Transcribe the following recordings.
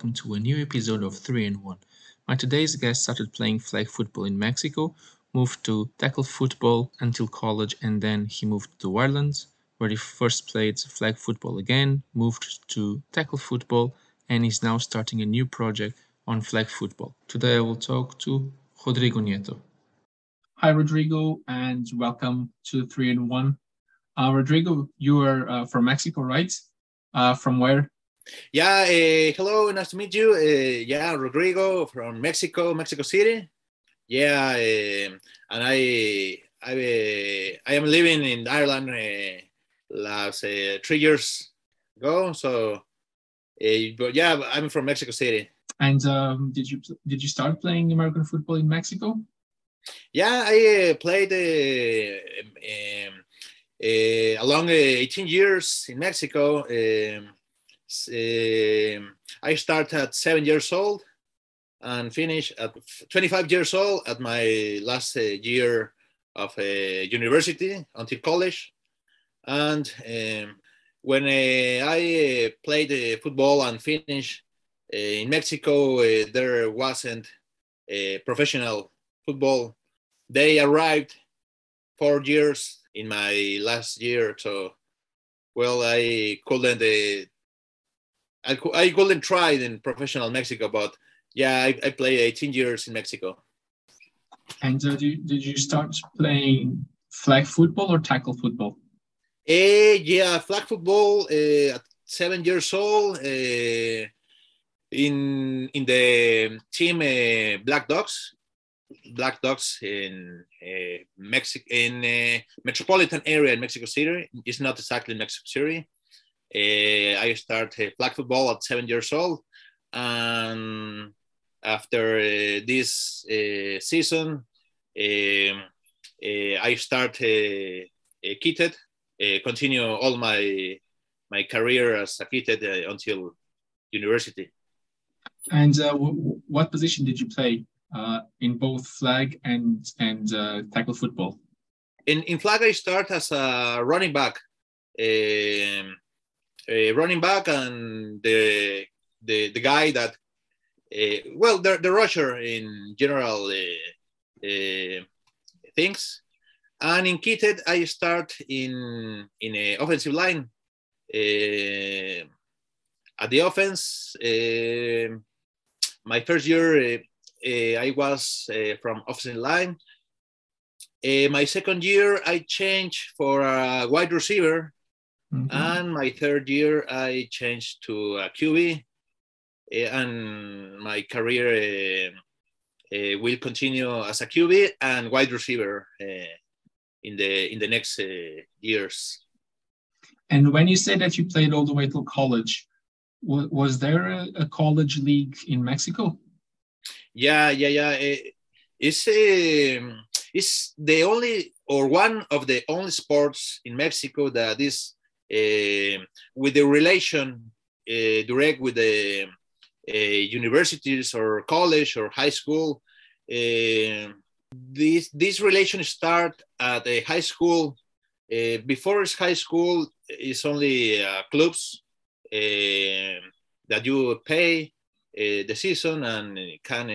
welcome to a new episode of 3 in 1. My today's guest started playing flag football in Mexico, moved to tackle football until college, and then he moved to Ireland, where he first played flag football again, moved to tackle football, and is now starting a new project on flag football. Today I will talk to Rodrigo Nieto. Hi, Rodrigo, and welcome to 3 in 1. Uh, Rodrigo, you are uh, from Mexico, right? Uh, from where? Yeah, uh, hello, nice to meet you. Uh, yeah, Rodrigo from Mexico, Mexico City. Yeah, uh, and I I, I am living in Ireland last three years ago. So, but yeah, I'm from Mexico City. And um, did you did you start playing American football in Mexico? Yeah, I played um, along 18 years in Mexico. Um, Eh, I started at seven years old and finished at 25 years old at my last uh, year of uh, university until college. And um, when I played football and finished in Mexico, there wasn't a professional football. They arrived four years in my last year, so well, I couldn't I, I couldn't try it in professional Mexico, but yeah, I, I played 18 years in Mexico. And uh, did, did you start playing flag football or tackle football? Uh, yeah, flag football uh, at seven years old uh, in in the team uh, Black Dogs, Black Dogs in uh, Mexico in uh, metropolitan area in Mexico City. It's not exactly Mexico City. Uh, I started flag football at seven years old, and after uh, this uh, season, um, I started kitted, continue all my my career as a kitted until university. And uh, w- what position did you play uh, in both flag and and uh, tackle football? In in flag, I start as a running back. Um, uh, running back and the the, the guy that uh, well the, the rusher in general uh, things. And in kitted i start in in a offensive line. At the offense my first year i was from offensive line. My second year i changed for a wide receiver Mm-hmm. And my third year, I changed to a QB, eh, and my career uh, uh, will continue as a QB and wide receiver uh, in the in the next years. And when you say that you played all the way till college, was, was there a, college league in Mexico? Yeah, yeah, yeah. it's um, it's the only or one of the only sports in Mexico that is uh, with the relation uh, direct with the uh, universities or college or high school. this this relation start at a high school. before high school, it's only clubs that you pay the season and can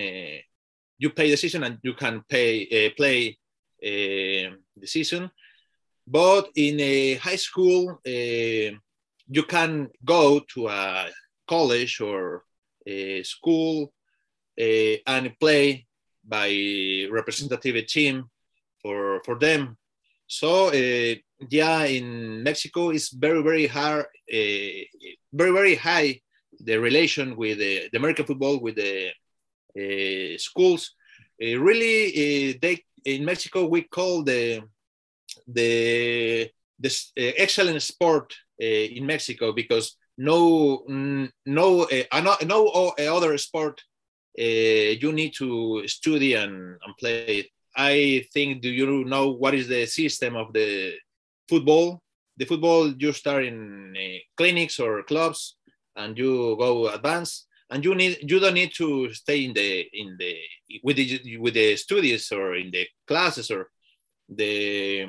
you pay the season and you can pay uh, play uh, the season but in a high school, uh, you can go to a college or a school uh, and play by representative team for for them. So uh, yeah, in Mexico, it's very very hard, uh, very very high the relation with the, the American football with the uh, schools. Uh, really, they in Mexico we call the the this uh, excellent sport uh, in Mexico because no no uh, no other sport you need to study and, and play. I think do you know what is the system of the football? The football you start in clinics or clubs and you go advance and you need you don't need to stay in the in the with the with the studies or in the classes or the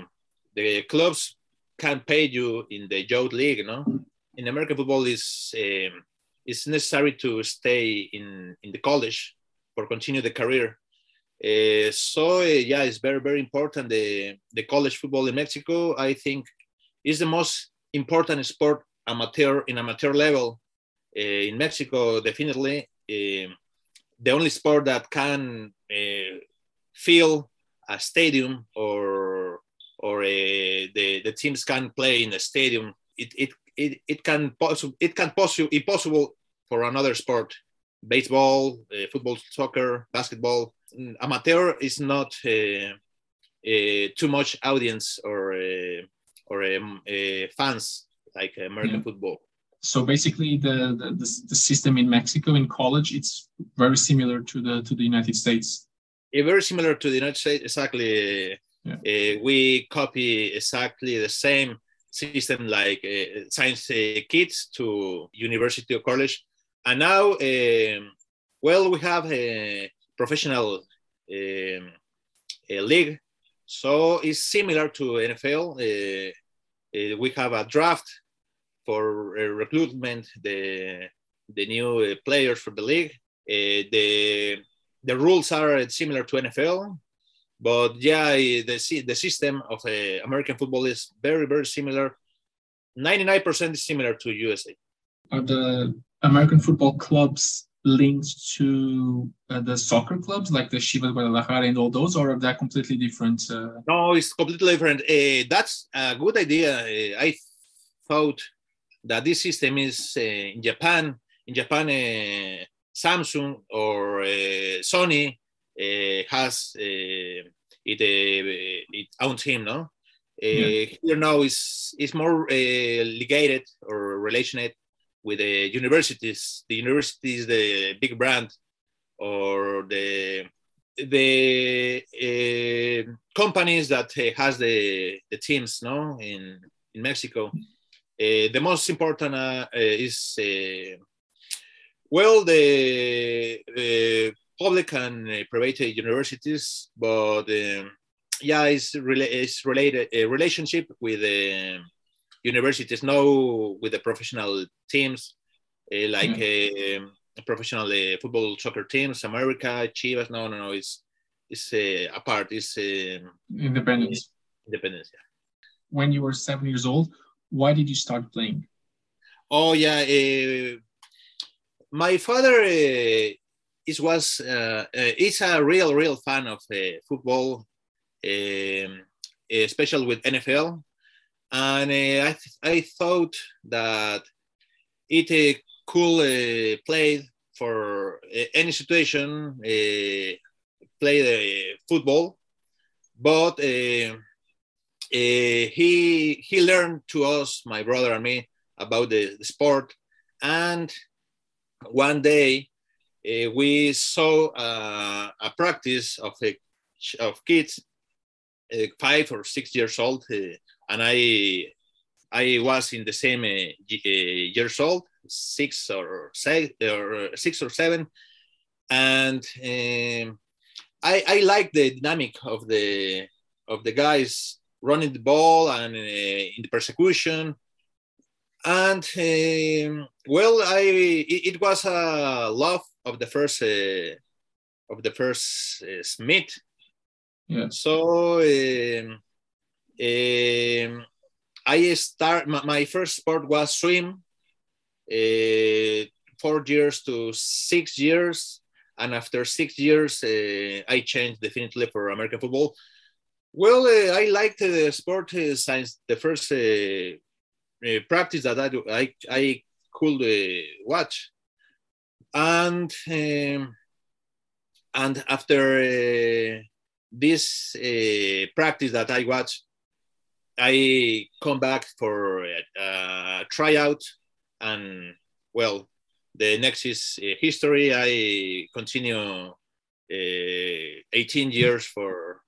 the clubs can pay you in the youth league, no? In American football is um, it's necessary to stay in in the college for continue the career. Uh, so uh, yeah, it's very very important. The the college football in Mexico, I think, is the most important sport amateur in amateur level uh, in Mexico. Definitely, uh, the only sport that can uh, fill a stadium or or uh, the the teams can play in a stadium. It it it, it can possible it can possible impossible for another sport baseball uh, football soccer basketball mm, amateur is not uh, uh, too much audience or uh, or um, uh, fans like american yeah. football so basically the, the, the system in mexico in college it's very similar to the to the united states yeah, very similar to the united states exactly yeah. Uh, we copy exactly the same system like uh, science uh, kids to university or college. And now um, well we have a professional um, a league. So it's similar to nfl uh, uh, we have a draft for uh, recruitment the the new players for the league. The the rules are similar to nfl but yeah, the the system of uh, American football is very very similar. Ninety nine percent is similar to USA. Are the American football clubs linked to uh, the soccer clubs like the Chivas Guadalajara and all those, or are that completely different? Uh... No, it's completely different. Uh, that's a good idea. Uh, I thought that this system is uh, in Japan. In Japan, Samsung or Sony has uh, it uh, it owns him, no? Yeah. Here now is is more ligated or related with the universities. The university is the big brand or the the uh, companies that uh, has the the teams no in in Mexico. Uh, the most important is well the public and uh, private universities, but um, yeah, it's, rela- it's related a relationship with the universities, no, with the professional teams, uh, like mm. uh, professional uh, football soccer teams, America, Chivas. No, no, no, it's it's uh, apart. It's um, independence. Independence. Yeah. When you were seven years old, why did you start playing? Oh yeah, uh, my father it was uh, uh, it's a real real fan of uh, football, um, especially with NFL, and uh, I th- I thought that it uh, could uh, play for any situation, play football, but he he learned to us, my brother and me, about the, the sport, and one day uh, we saw uh, a practice of, a, of kids uh, five or six years old, and I I was in the same years old, six or, or six or seven, and um, I, I like the dynamic of the of the guys running the ball and uh, in the persecution. And um, well i it, it, was a love of the first uh, of the first uh, Smith. Yeah. So um, um, I start my, my, first sport was swim. Uh, four years to six years, and after six years, uh, I changed definitely for American football. Well, uh, I liked the sport uh, since the first practice that I I, I could watch and um, and after uh, this uh, practice that I watch, I come back for a, tryout, and well, the next is uh, history. I continue uh, 18 years for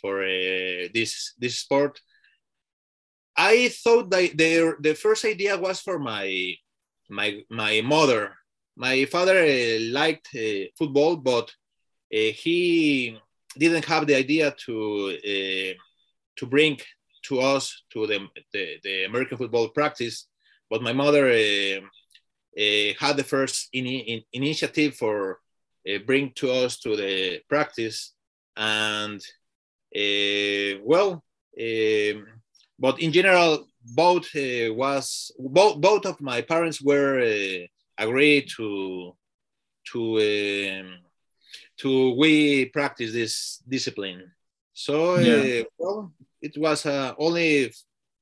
for this this sport. I thought that the the first idea was for my my my mother my father uh, liked uh, football, but uh, he didn't have the idea to to bring to us to the, the, the, American football practice. But my mother had the first in, in, initiative for bring to us to the practice, and well, um, but in general, both uh, was both both of my parents were uh, agreed to to um, to we practice this discipline. So yeah. well, it was only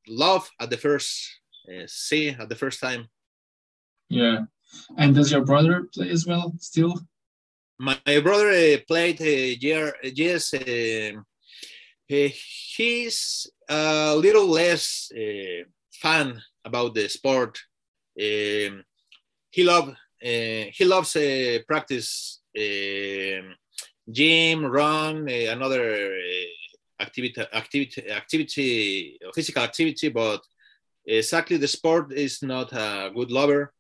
love at the first see at the first time. Yeah. And does your brother play as well still? My brother uh, played uh, year, yes. Uh, he's a little less uh, fan about the sport. Um, he love uh, he loves uh, practice um, gym, run, another activity, activity, activity, physical activity, but exactly the sport is not a good lover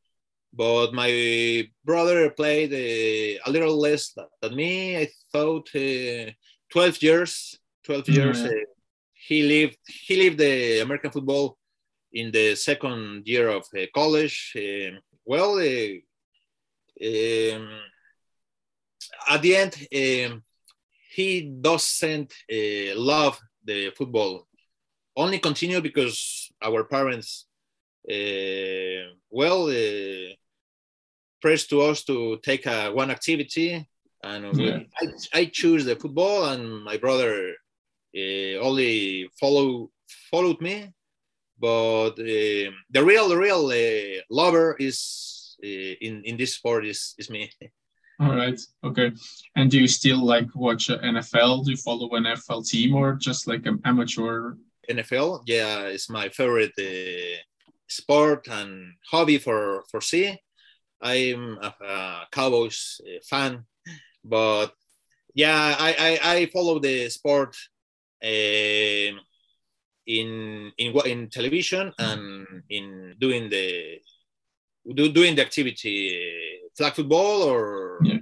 but my brother played uh, a little less than me. I thought uh, 12 years. 12 years. Uh, he lived. He lived the American football in the second year of uh, college. Um, well, uh, um, at the end, um, he doesn't uh, love the football. Only continue because our parents uh, well, uh, pressed to us to take a, one activity, and yeah. I, I choose the football, and my brother uh, only follow followed me. But the real, real lover is in in this sport is is me. All right. Okay. And do you still like watch NFL? Do you follow an NFL team or just like an amateur? NFL, yeah, it's my favorite uh, sport and hobby for for see i'm a, a Cowboys uh, fan, but yeah, I, I, I follow the sport uh, in in in television and in doing the do, doing the activity uh, flag football or yeah.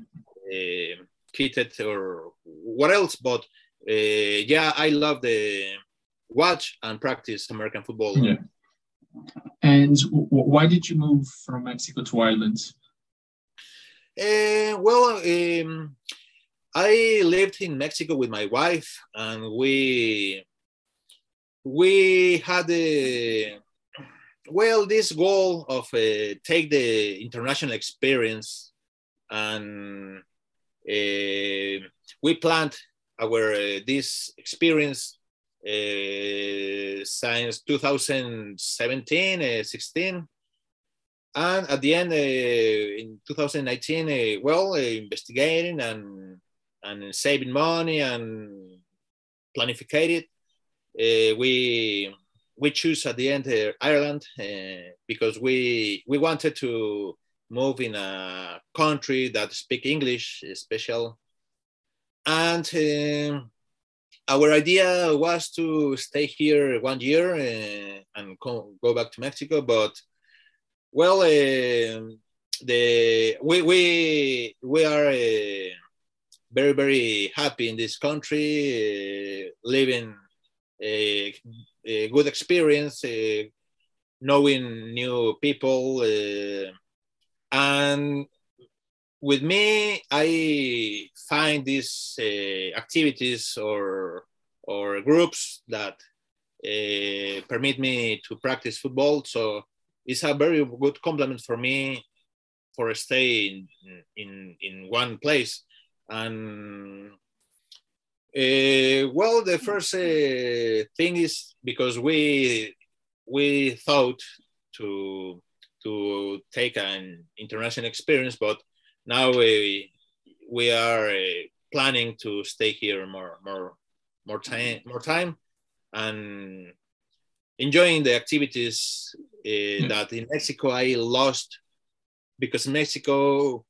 uh, kitted or what else. But uh, yeah, I love the watch and practice American football. Yeah. And why did you move from Mexico to Ireland? Uh, well, um, I lived in Mexico with my wife, and we we had a well this goal of uh, take the international experience, and uh, we planned our uh, this experience uh, since 2017, uh, 16. And at the end, uh, in 2019, well, investigating and, and saving money and planified it, we we choose at the end uh, Ireland uh, because we we wanted to move in a country that speak English, special, and uh, our idea was to stay here one year uh, and go back to Mexico, but well, uh, the we we we are uh, very very happy in this country, uh, living a, a, good experience, uh, knowing new people, uh, and with me, I find these uh, activities or or groups that uh, permit me to practice football. So it's a very good complement for me for a stay in in, in one place. And uh, well, the first uh, thing is because we we thought to to take an international experience, but now we we are uh, planning to stay here more more more time more time and enjoying the activities uh, mm. that in Mexico I lost because Mexico uh,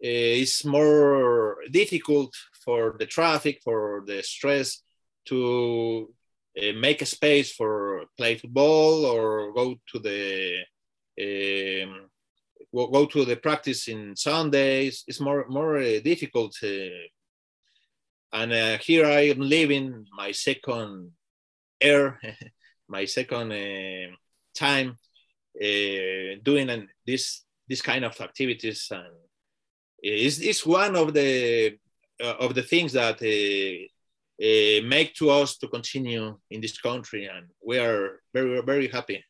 is more difficult for the traffic for the stress to uh, make a space for play football or go to the um, go to the practice in Sundays. It's more more uh, difficult. Uh, and uh, here I am living my second air, my second uh, time uh, doing an, this this kind of activities and it's, it's one of the of the things that uh, uh, make to us to continue in this country and we are very very happy.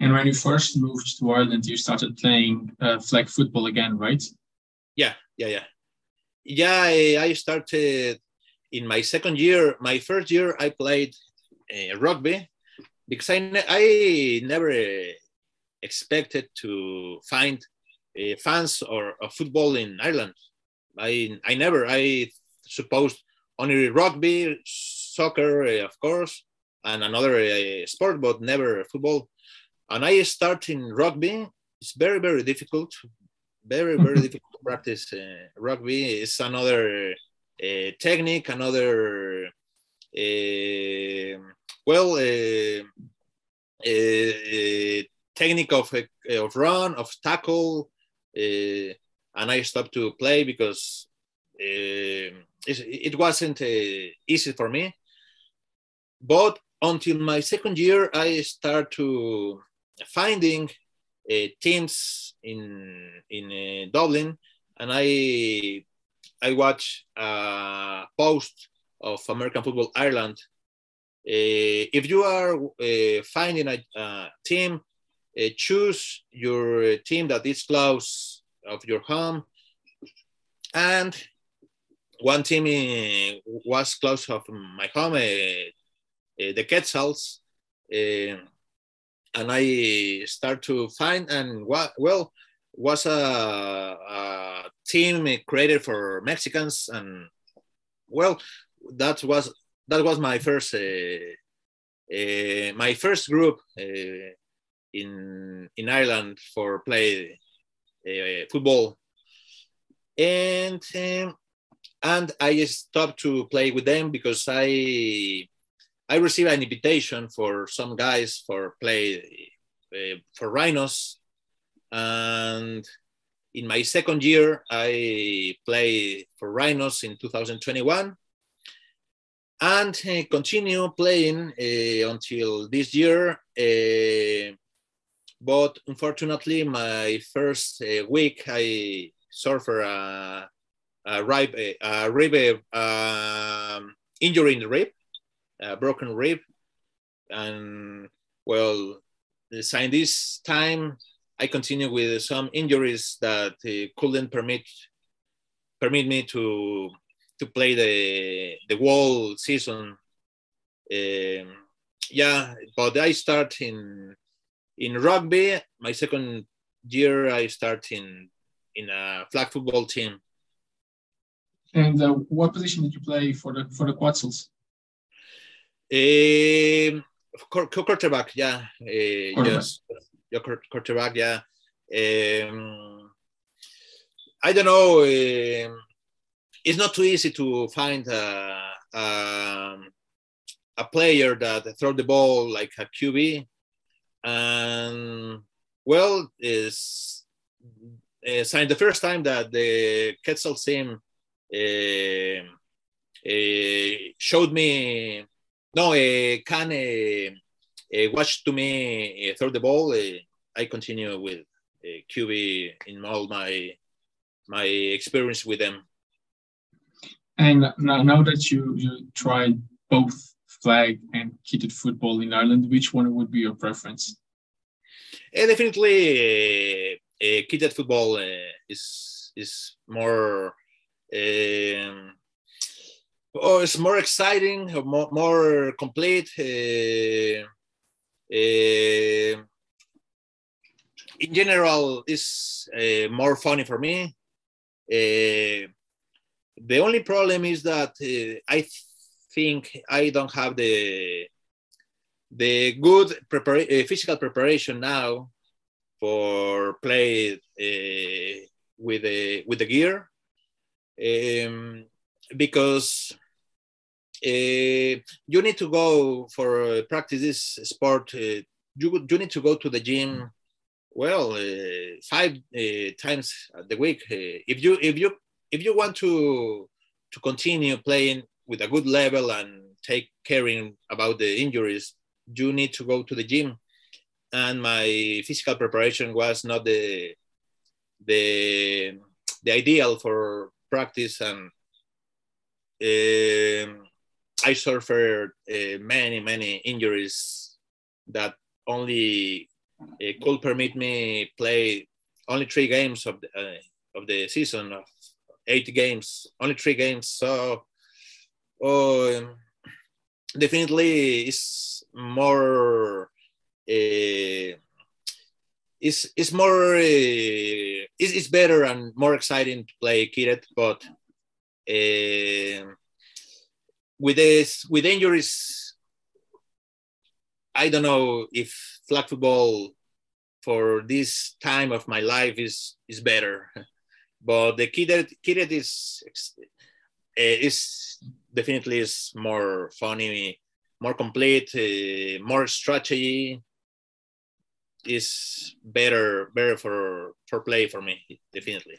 And when you first moved to ireland you started playing uh, flag football again right? Yeah yeah yeah. Yeah i, I started in my second year my first year i played uh, rugby because I, ne- I never expected to find uh, fans or football in Ireland. I I never I supposed only rugby, soccer, uh, of course, and another uh, sport, but never football. And I start in rugby. It's very very difficult, very very difficult to practice uh, rugby. It's another uh, technique, another uh, well technique of of run, of tackle, uh, and I stopped to play because uh, it wasn't uh, easy for me. But until my second year, I start to finding teams in in Dublin, and I I watch a post of American Football Ireland. Uh, if you are uh, finding a, a team uh, choose your team that is close of your home. And one team uh, was close of my home uh, uh the quetzals uh, and i start to find and what well was a, a, team created for mexicans and well that was that was my first uh, my first group in in Ireland for play uh, football, and um, and I stopped to play with them because I I received an invitation for some guys for play uh, for Rhinos, and in my second year I played for Rhinos in 2021 and uh, continue playing uh, until this year. Uh, but unfortunately, my first uh, week, I suffered a, a rib, a rib um, injury in the rib, a broken rib. And well, since this time, I continue with some injuries that uh, couldn't permit permit me to to play the the whole season. Um, yeah, but I start in in rugby, my second year, I start in in a flag football team. And uh, what position did you play for the for the Quetzals? Um, quarterback, yeah. Uh, quarterback. Yes, yeah, quarterback, yeah. Um, I don't know. Um, it's not too easy to find a, a, a player that throw the ball like a QB and well, is uh, signed the first time that the Quetzal team uh, uh, showed me, no, uh, can watch to me throw the ball. I continue with QB in all my my experience with them. And now, now that you you tried both flag and kitted football in Ireland, which one would be your preference? Uh, definitely, uh, uh, kitted football uh, is is more. Um, oh, it's more exciting, more, more complete. Uh, in general, is more funny for me. the only problem is that I think I don't have the the good prepara- uh, physical preparation now for play uh, with the with the gear. Um, because uh, you need to go for practice this sport uh, you, you need to go to the gym well uh, five uh, times a week if you if you if you want to to continue playing with a good level and take caring about the injuries, you need to go to the gym. and my physical preparation was not the the the ideal for practice and um, I suffered uh, many many injuries that only uh, could permit me play only three games of the, uh, of the season of eight games only three games so um, definitely it's more uh, it's, it's more uh, better and more exciting to play kitted but uh, with this with injuries i don't know if flag football for this time of my life is is better. But the kitted kitted is is definitely is more funny more complete uh, more strategy is better better for for play for me definitely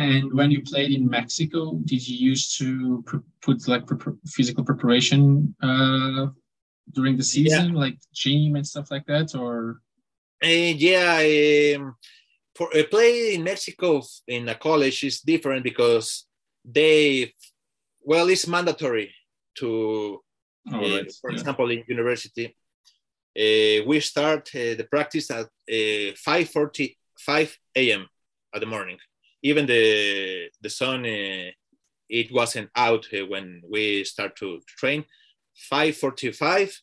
and when you played in Mexico, did you used to put like physical preparation uh, during the season, yeah. like gym and stuff like that, or? Uh, yeah, um, for a play in Mexico in a college is different because they, well, it's mandatory to, oh, uh, for yeah. example, in university, uh, we start uh, the practice at uh, 5:45 a.m. at the morning even the the sun uh, it wasn't out uh, when we start to train 5.45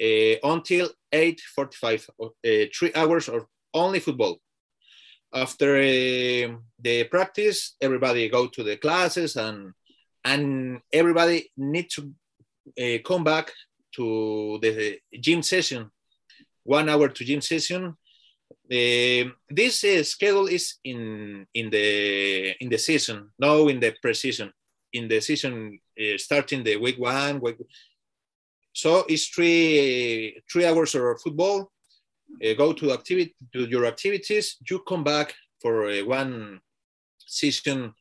uh, until 8.45 uh, three hours of only football after uh, the practice everybody go to the classes and and everybody need to uh, come back to the gym session one hour to gym session uh, this uh, schedule is in in the in the season, no in the preseason. In the season, uh, starting the week one, week, so it's three three hours of football. Uh, go to activity to your activities. You come back for uh, one season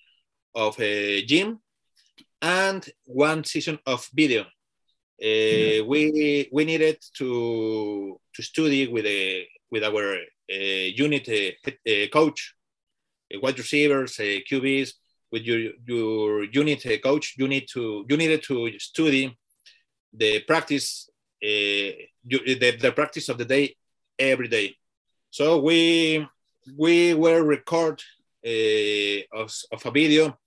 of a gym and one season of video. Uh, we we needed to to study with a with our uh, unit uh, uh, coach, wide receivers, QBs, with your your unit coach, you need to you needed to study the practice the, the practice of the day every day. So we we were record uh, of, of a video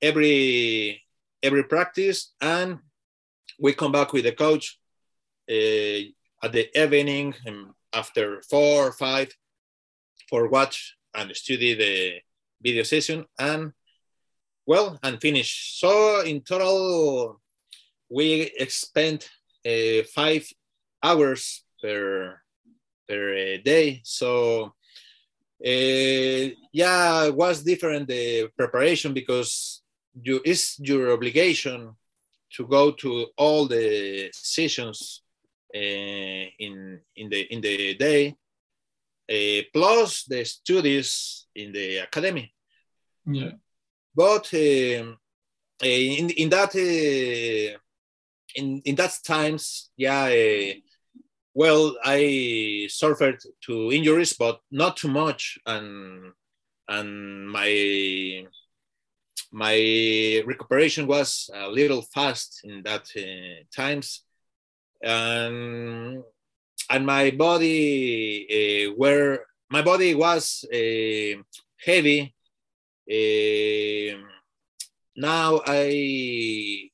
every every practice and we come back with the coach uh, at the evening and after four or five for watch and study the video session and well and finish. So in total we spent uh, five hours per per uh, day. So uh, yeah it was different the preparation because you it's your obligation to go to all the sessions uh, in in the in the day, uh, plus the studies in the academy. Yeah. But um, uh, in in that in in that times, yeah. well, I suffered to injuries, but not too much, and and my my recuperation was a little fast in that uh, times and and my body uh, were my body was uh, heavy. Uh, now I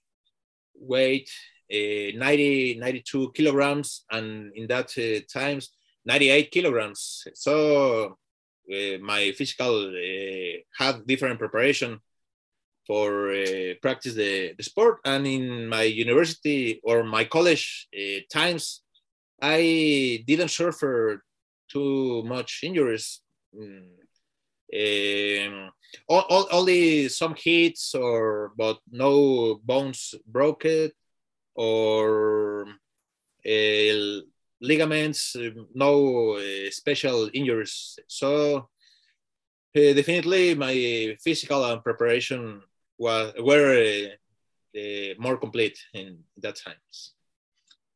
weight uh, 90, 92 kilograms, and in that uh, times 98 kilograms. So uh, my physical had different preparation for uh, practice the, the sport. And in my university or my college uh, times, I didn't suffer too much injuries. Mm. Um, all, all, only some hits or but no bones broken or uh, ligaments, no uh, special injuries. So uh, definitely my physical and preparation was were uh, more complete in that times.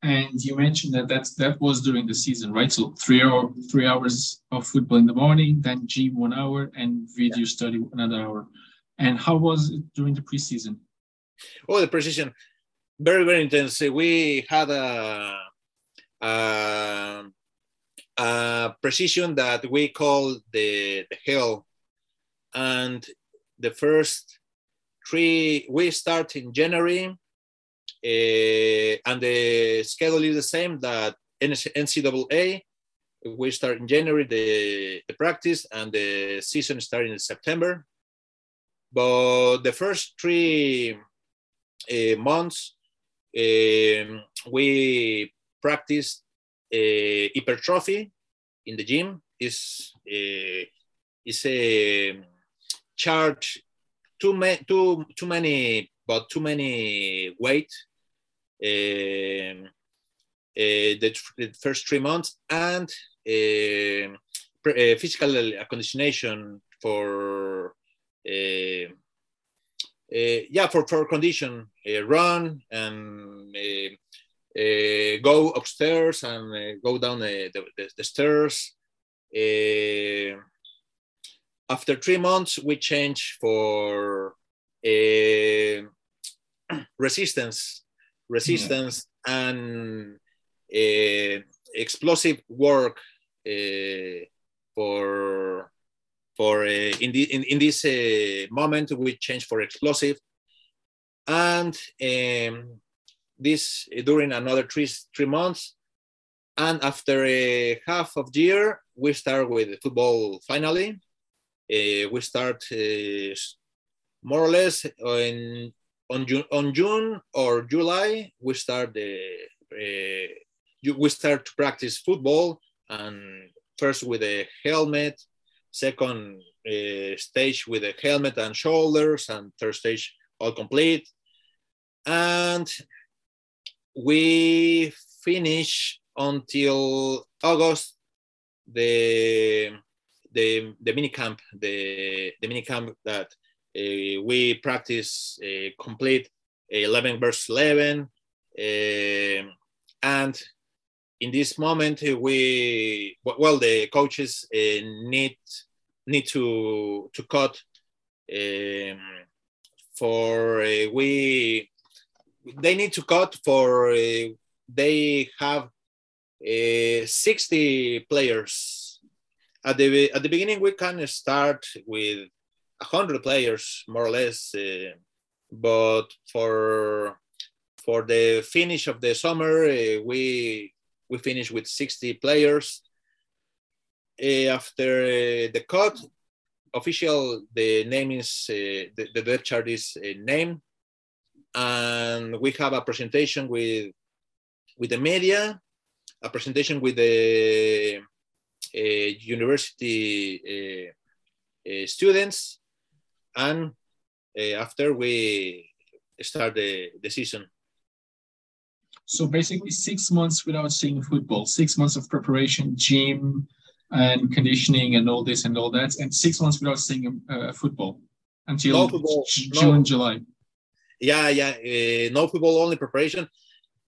And you mentioned that that's, that was during the season, right? So three hour, three hours of football in the morning, then gym one hour, and video study another hour. And how was it during the preseason? Oh, the preseason, very very intense. We had a, a, a precision that we call the, the hell, and the first three we start in January uh, and the schedule is the same that NCAA. We start in January the, the practice and the season starting in September. But the first three uh, months, um, we practice uh, hypertrophy in the gym. Is uh, is a charge too many too too many but too many weight um, uh, the, the, first three months and um, uh, physical conditionation for uh, yeah for, for condition run and go upstairs and go down the, the, the stairs after three months we change for resistance resistance yeah. and uh, explosive work uh, for for in, the, in, in this uh, moment we change for explosive and um, this during another three three months and after a half of year we start with football finally we start uh, more or less in on June, on June or July, we start the we start to practice football, and first with a helmet, second uh, stage with a helmet and shoulders, and third stage all complete, and we finish until August the the the mini camp the the mini camp that uh, we practice uh, complete 11 versus 11. Uh, and in this moment, we, well, the coaches need, need to, to cut um, for we, they need to cut for, they have uh, 60 players. At the, at the beginning, we can start with 100 players more or less uh, but for for the finish of the summer uh, we we finished with 60 players. Uh, after uh, the cut official the name is uh, the, the depth chart is uh, named. And we have a presentation with with the media a presentation with the university students and uh, after we start the, the season. So basically, six months without seeing football, six months of preparation, gym, and conditioning, and all this and all that, and six months without seeing uh, football until no football, June, no. July. Yeah, yeah, uh, no football, only preparation.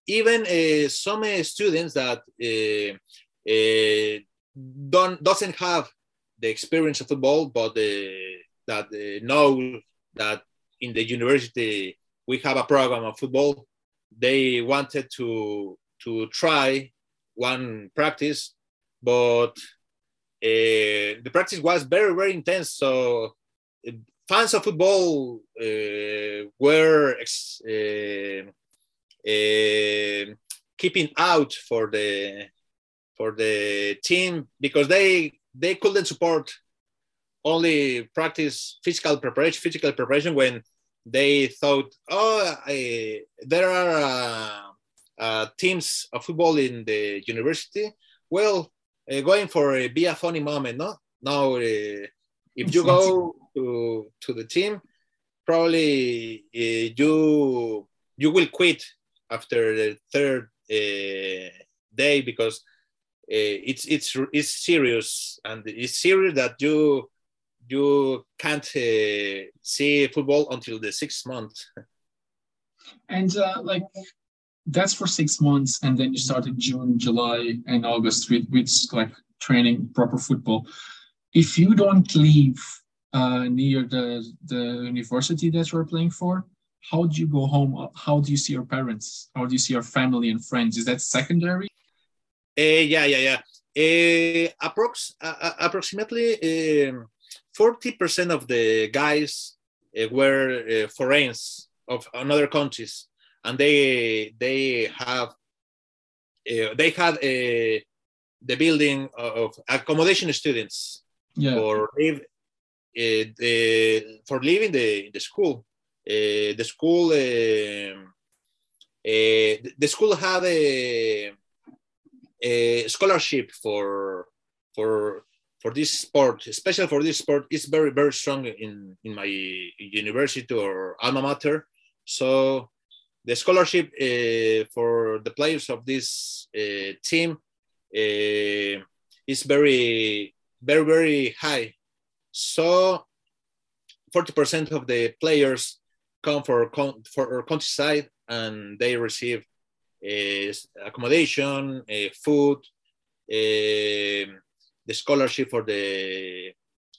Even uh, some uh, students that uh, uh, don't doesn't have the experience of football, but that uh, know that in the university we have a program of football. They wanted to to try one practice, but uh, the practice was very very intense. So uh, fans of football uh, were keeping out for the for the team because they they couldn't support only practice physical preparation, physical preparation when they thought, oh, I, there are uh, uh, teams of football in the university. Well, uh, going for a be a funny moment, no? Now, uh, if you go to to the team, probably uh, you you will quit after the third uh, day because it's it's it's serious and it's serious that you you can't uh, see football until the sixth month. And uh, like that's for six months, and then you started June, July, and August with with like training proper football. If you don't leave uh, near the the university that you're playing for, how do you go home? How do you see your parents? How do you see your family and friends? Is that secondary? Uh, yeah, yeah, yeah. Uh, approx uh, approximately um, forty percent of the guys uh, were uh, foreigners of another countries, and they they have uh, they had a the building of accommodation students yeah. for live the, for living the the school uh, the school uh, uh, the school had a, a, scholarship for for for this sport, especially for this sport, is very very strong in in my university or alma mater. So the scholarship uh, for the players of this uh, team uh, is very very very high. So 40% of the players come for for countryside and they receive accommodation, uh, food, uh, the scholarship for the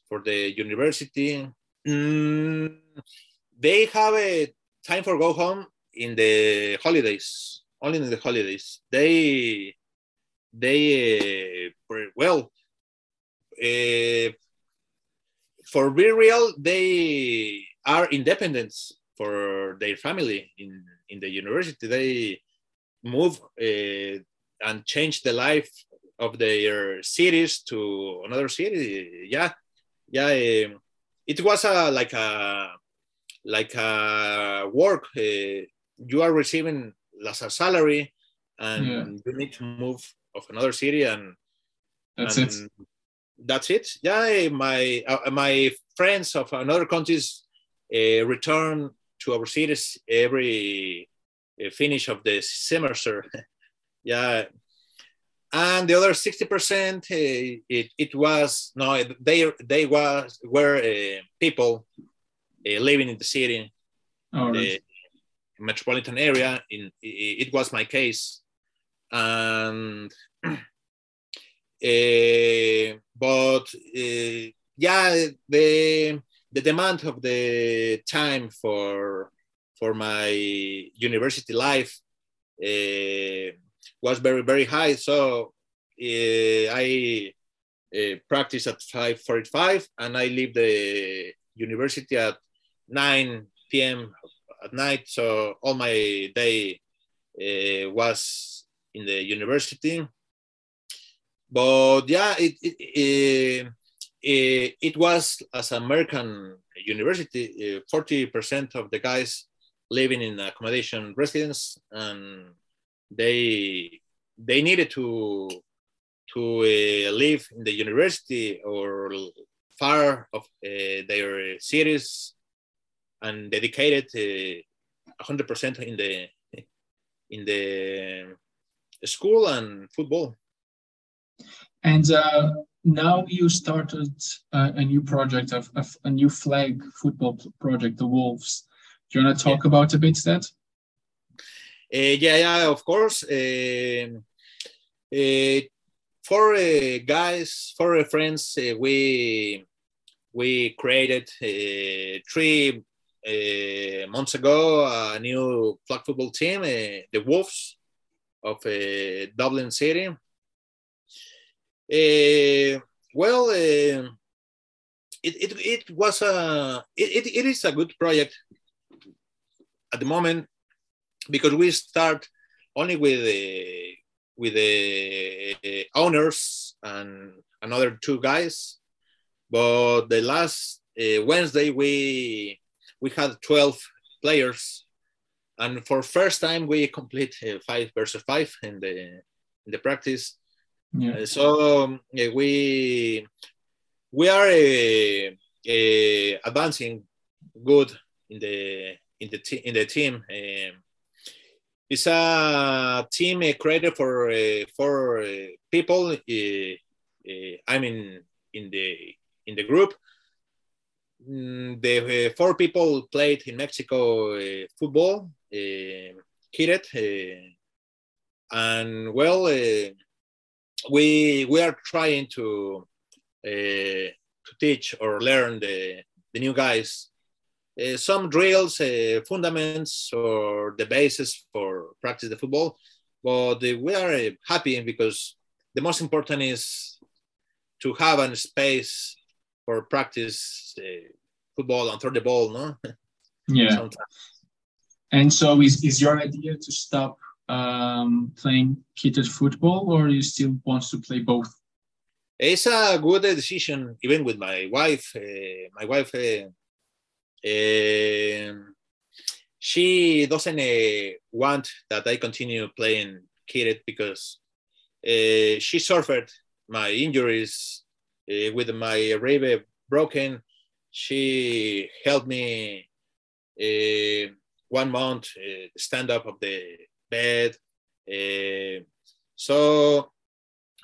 for the university. Mm, they have a time for go home in the holidays, only in the holidays. They they well for be real, they are independents for their family in, in the university. They move uh, and change the life of their cities to another city. Yeah, yeah. Um, it was a like a like a work. Uh, you are receiving as a salary, and yeah. you need to move of another city, and that's and it. That's it. Yeah, my uh, my friends of another countries uh, return to our cities every finish of the semester. yeah. And the other 60%, uh, it, it was, no, they, they was, were uh, people uh, living in the city, oh, the metropolitan area. In, it was my case. And, uh, but yeah, the, the demand of the time for for my university life uh, was very very high. So uh, I uh, practice at 5:45 and I leave the university at 9 p.m. at night. So all my day uh, was in the university. But yeah, it, it Eh, it was as American university, 40% eh, of the guys living in accommodation residence, and they they needed to to uh, live in the university or far of uh, their cities and dedicated uh, 100% in the in the school and football and now you started uh, a new project, of, of, a new flag football project, the Wolves. Do you want to talk yeah. about a bit that? Uh, yeah, yeah, of course. Uh, uh, for uh, guys, for uh, friends, uh, we we created three months ago a new flag football team, the Wolves of Dublin City. Uh, well, uh, it, it, it was a it, it is a good project at the moment because we start only with the with the owners and another two guys, but the last uh, Wednesday we we had 12 players. And for first time we complete uh, five versus five in the in the practice. Yeah. Uh, so um, we we are uh, uh, advancing good in the in the in the team. Um, it's a team created for for people. I mean, in the in the group, mm, the four people played in Mexico football, uh, hit it and well, uh, we we are trying to uh, to teach or learn the the new guys uh, some drills, uh, fundaments, or the basis for practice the football. But we are happy because the most important is to have a space for practice football and throw the ball, no? Yeah. Sometimes. And so, is is your idea to stop um, playing kitted football, or you still want to play both? It's a good decision, even with my wife. Uh, my wife uh, Eh, she doesn't uh, want that I continue playing kitted because uh, she suffered my injuries with my rib broken. She helped me one month stand up of the bed. So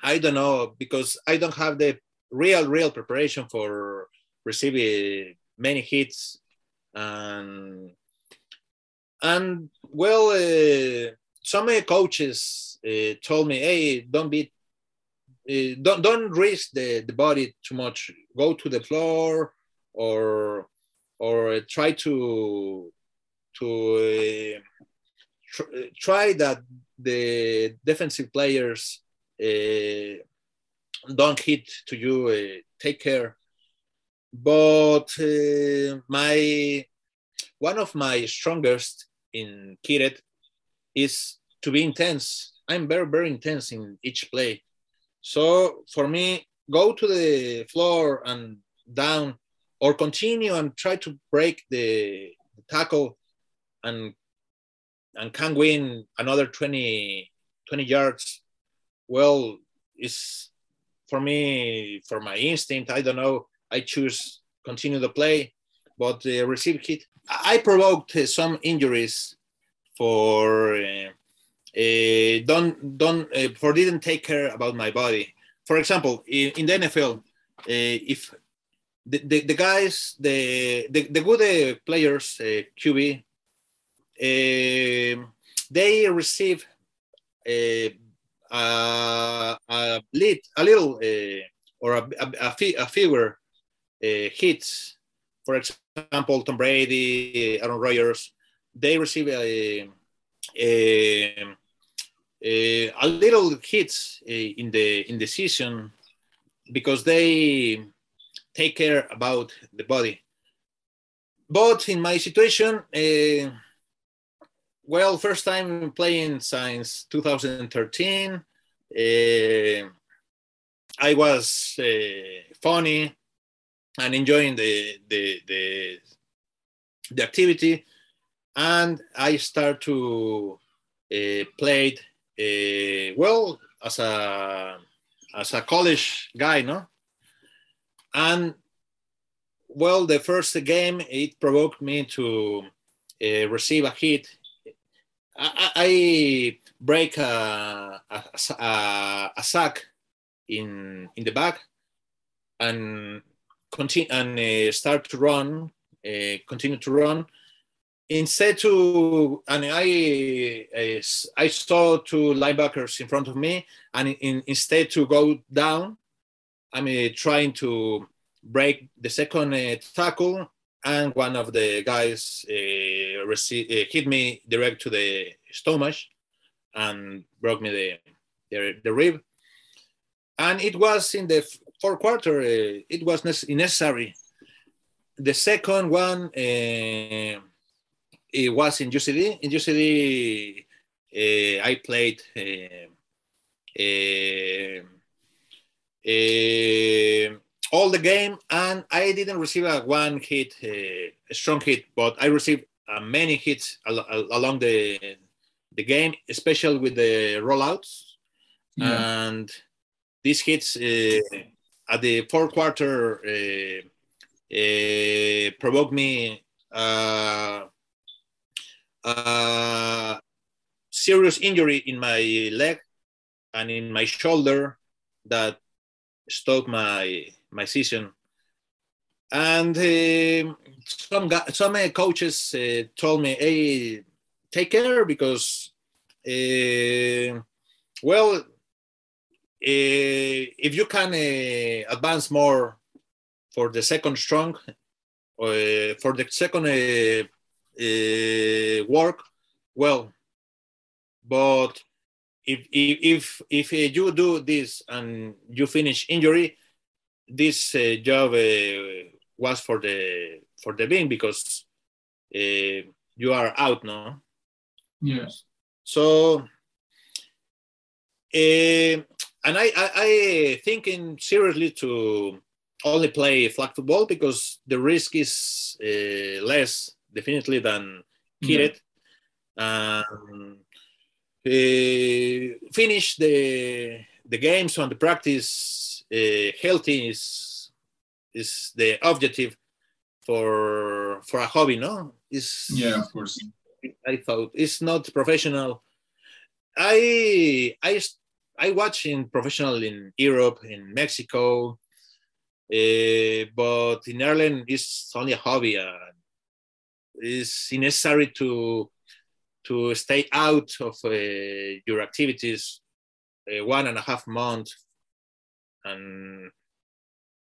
I don't know because I don't have the real, real preparation for receiving many hits and and well, uh, some coaches uh, told me, "Hey, don't be, uh, don't don't risk the, the body too much. Go to the floor, or or try to to tr- try that the defensive players uh, don't hit to you. Uh, take care." But uh, my one of my strongest in kitted is to be intense. I'm very, very intense in each play. So for me, go to the floor and down or continue and try to break the, the tackle and and can win another 20, 20 yards. Well, it's for me, for my instinct, I don't know. I choose continue the play, but the receive hit I provoked uh, some injuries for uh, uh, don't don't for didn't take care about my body. For example, in, in the NFL, if the, the, the, guys, the the, the good players, QB, they receive a, a, lead, a little uh, or a, a, a, fewer uh, hits. For example, Tom Brady, Aaron Rodgers, they receive a, a, a, a little hits in the in the season because they take care about the body. But in my situation, uh, well, first time playing since 2013. Uh, I was uh, funny and enjoying the the the, the activity. And i start to uh, play uh, well as a as a college guy no? And well the first game it provoked me to uh, receive a hit. I, I break a, a, a, a sack in in the back and continue and uh, start to run, uh, continue to run. Instead to, and I, I, I saw two linebackers in front of me, and in, instead to go down, I'm uh, trying to break the second uh, tackle, and one of the guys uh, received, uh, hit me direct to the stomach, and broke me the, the, the rib. And it was in the for quarter, uh, it was necessary. The second one, uh, it was in UCD. In UCD, uh, I played all the game, and I didn't receive a one hit, a strong hit, but I received many hits al along the the game, especially with the rollouts. Yeah. And these hits uh, at the fourth quarter uh, uh, provoked me uh, serious injury in my leg and in my shoulder that stopped my my season. And uh, some some coaches uh, told me, "Hey, take care because uh, well, if you can uh, advance more for the second strong, uh, for the second work, well, but if if if you do this and you finish injury, this uh, job uh, was for the for the being because uh, you are out now. Yes. So, and I, I I thinking seriously to only play flag football because the risk is less definitely than kitted. Yeah. Um, finish the the games on the practice uh, healthy is is the objective for for a hobby no is yeah of course i thought it's not professional i i i watch in professional in europe in mexico uh, but in ireland it's only a hobby uh, it's necessary to to stay out of uh, your activities uh, one and a half month and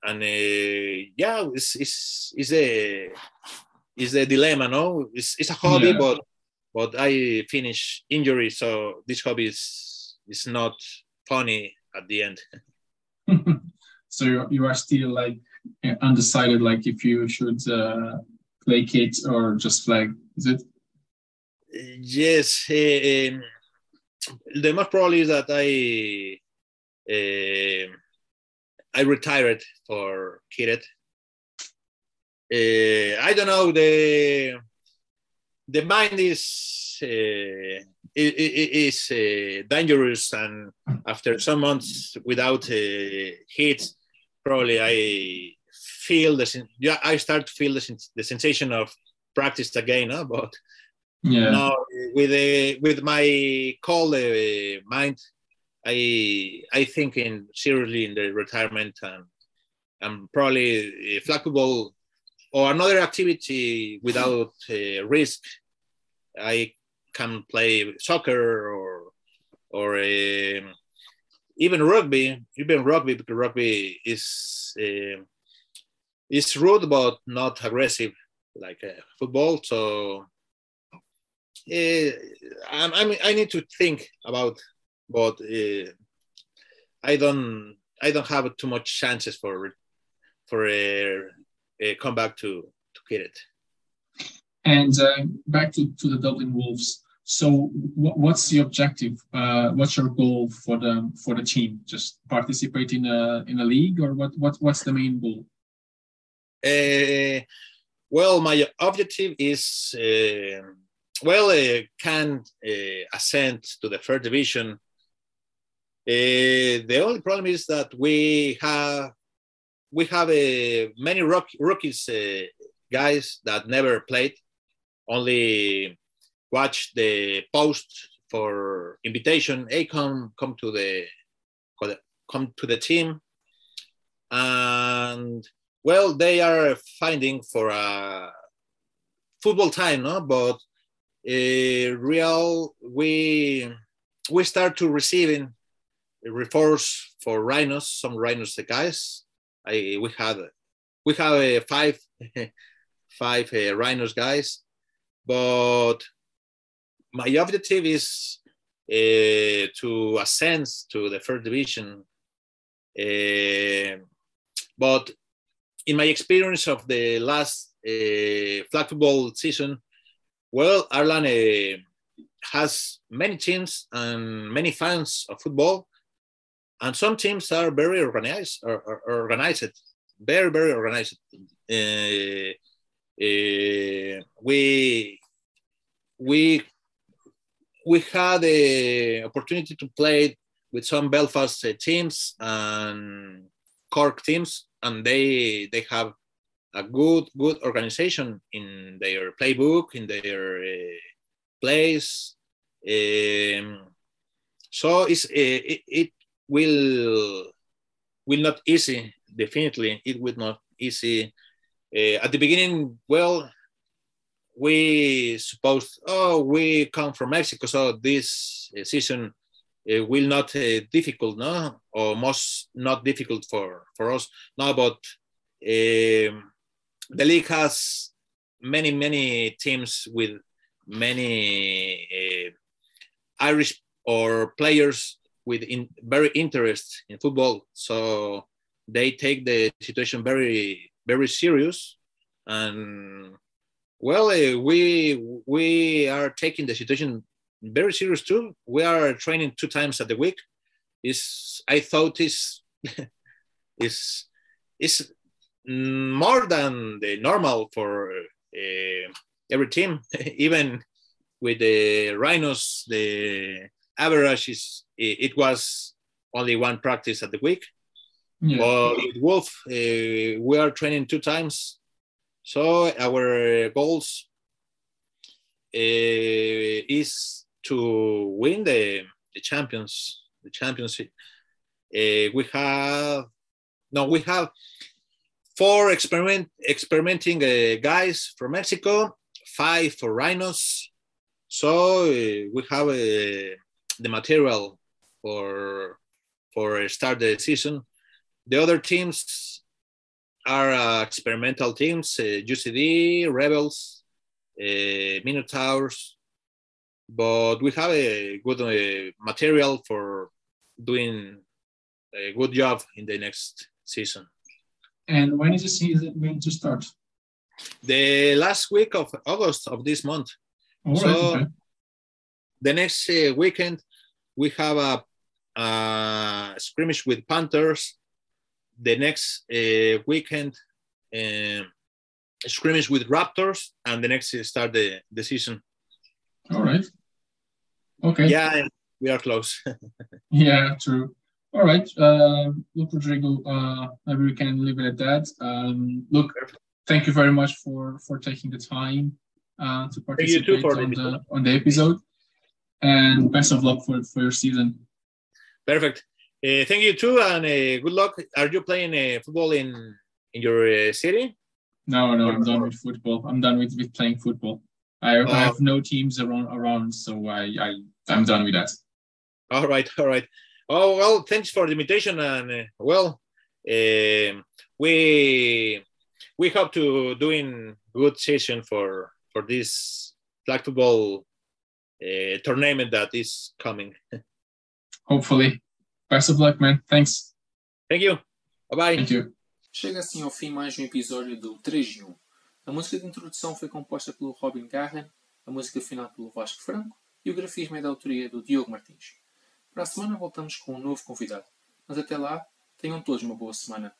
and uh, yeah it's, it's it's a it's a dilemma no it's, it's a hobby yeah. but but i finish injury so this hobby is is not funny at the end so you, you are still like undecided like if you should uh, play kit or just flag is it yes, uh, the most probably is that I uh, I retired for kitted. Uh, I don't know the the mind is uh, is uh, dangerous, and after some months without hit, probably I feel the yeah I start to feel the, the sensation of practice again, huh? but yeah. Now with a, with my cold uh, mind, I I think in seriously in the retirement and and probably flag football or another activity without uh, risk. I can play soccer or or uh, even rugby. Even rugby because rugby is uh, is rude but not aggressive like uh, football. So uh, I, I, mean, I need to think about, but uh, I don't I don't have too much chances for for a, a comeback to to get it. And uh, back to, to the Dublin Wolves. So, what's the objective? Uh, what's your goal for the for the team? Just participate in a in a league, or what? What what's the main goal? Uh, well, my objective is uh, well, uh, can uh, ascend to the third division. Uh, the only problem is that we have we have uh, many rookies uh, guys that never played, only watch the post for invitation. Hey, come come to the come to the team, and well, they are finding for a football time, no, but uh, real we we start to receiving reports for rhinos some rhinos the guys I, we had we have uh, five five uh, rhinos guys but my objective is uh, to ascend to the third division uh, but in my experience of the last uh, flag football season well, Ireland uh, has many teams and many fans of football, and some teams are very organized, or, or, organized, very very organized. Uh, uh, we we we had the opportunity to play with some Belfast uh, teams and Cork teams, and they they have a good good organization in their playbook in their uh, plays um, so it's, uh, it, it will will not easy definitely it will not easy uh, at the beginning well we suppose oh we come from mexico so this season uh, will not uh, difficult, no, or most not difficult for for us. No, but um, the league has many many teams with many uh, Irish or players with in, very interest in football. So they take the situation very very serious, and well, uh, we we are taking the situation very serious too. We are training two times at the week. Is I thought is is is more than the normal for uh, every team. Even with the Rhinos, the average is it, was only one practice at the week. Yeah. With Wolf, uh, we are training two times. So our goals uh, is to win the, the champions, the championship. Uh, we have no, we have four experiment experimenting uh, guys from Mexico, five for rhinos. So uh, we have uh, the material for for start the season. The other teams are uh, experimental teams: uh, UCD, Rebels, uh, Minotaurs. But we have a good uh, material for doing a good job in the next season. And when is the season going to start? The last week of August of this month. All so right, okay. The next uh, weekend we have a, a, scrimmage with Panthers. The next uh, weekend um, scrimmage with Raptors, and the next start the, the season. All right. Okay. Yeah, we are close. yeah, true. All right. Uh, look, Rodrigo, uh, maybe we can leave it at that. Um, look, thank you very much for for taking the time uh, to participate on the, on the episode. And best of luck for, for your season. Perfect. Uh, thank you too, and uh, good luck. Are you playing uh, football in in your uh, city? No, no, I'm done with football. I'm done with, with playing football. I, I oh. have no teams around around, so I, I I'm done with that. All right, all right. Oh well, thanks for the invitation, and uh, well, we we hope to doing good session for for this flag football uh, tournament that is coming. Hopefully, best of luck, man. Thanks. Thank you. Bye bye. Thank you. Chega assim ao fim mais um episódio do 3 em 1. A música de introdução foi composta pelo Robin Garren, a música final pelo Vasco Franco e o grafismo é da autoria do Diogo Martins. Para a semana voltamos com um novo convidado. Mas até lá, tenham todos uma boa semana.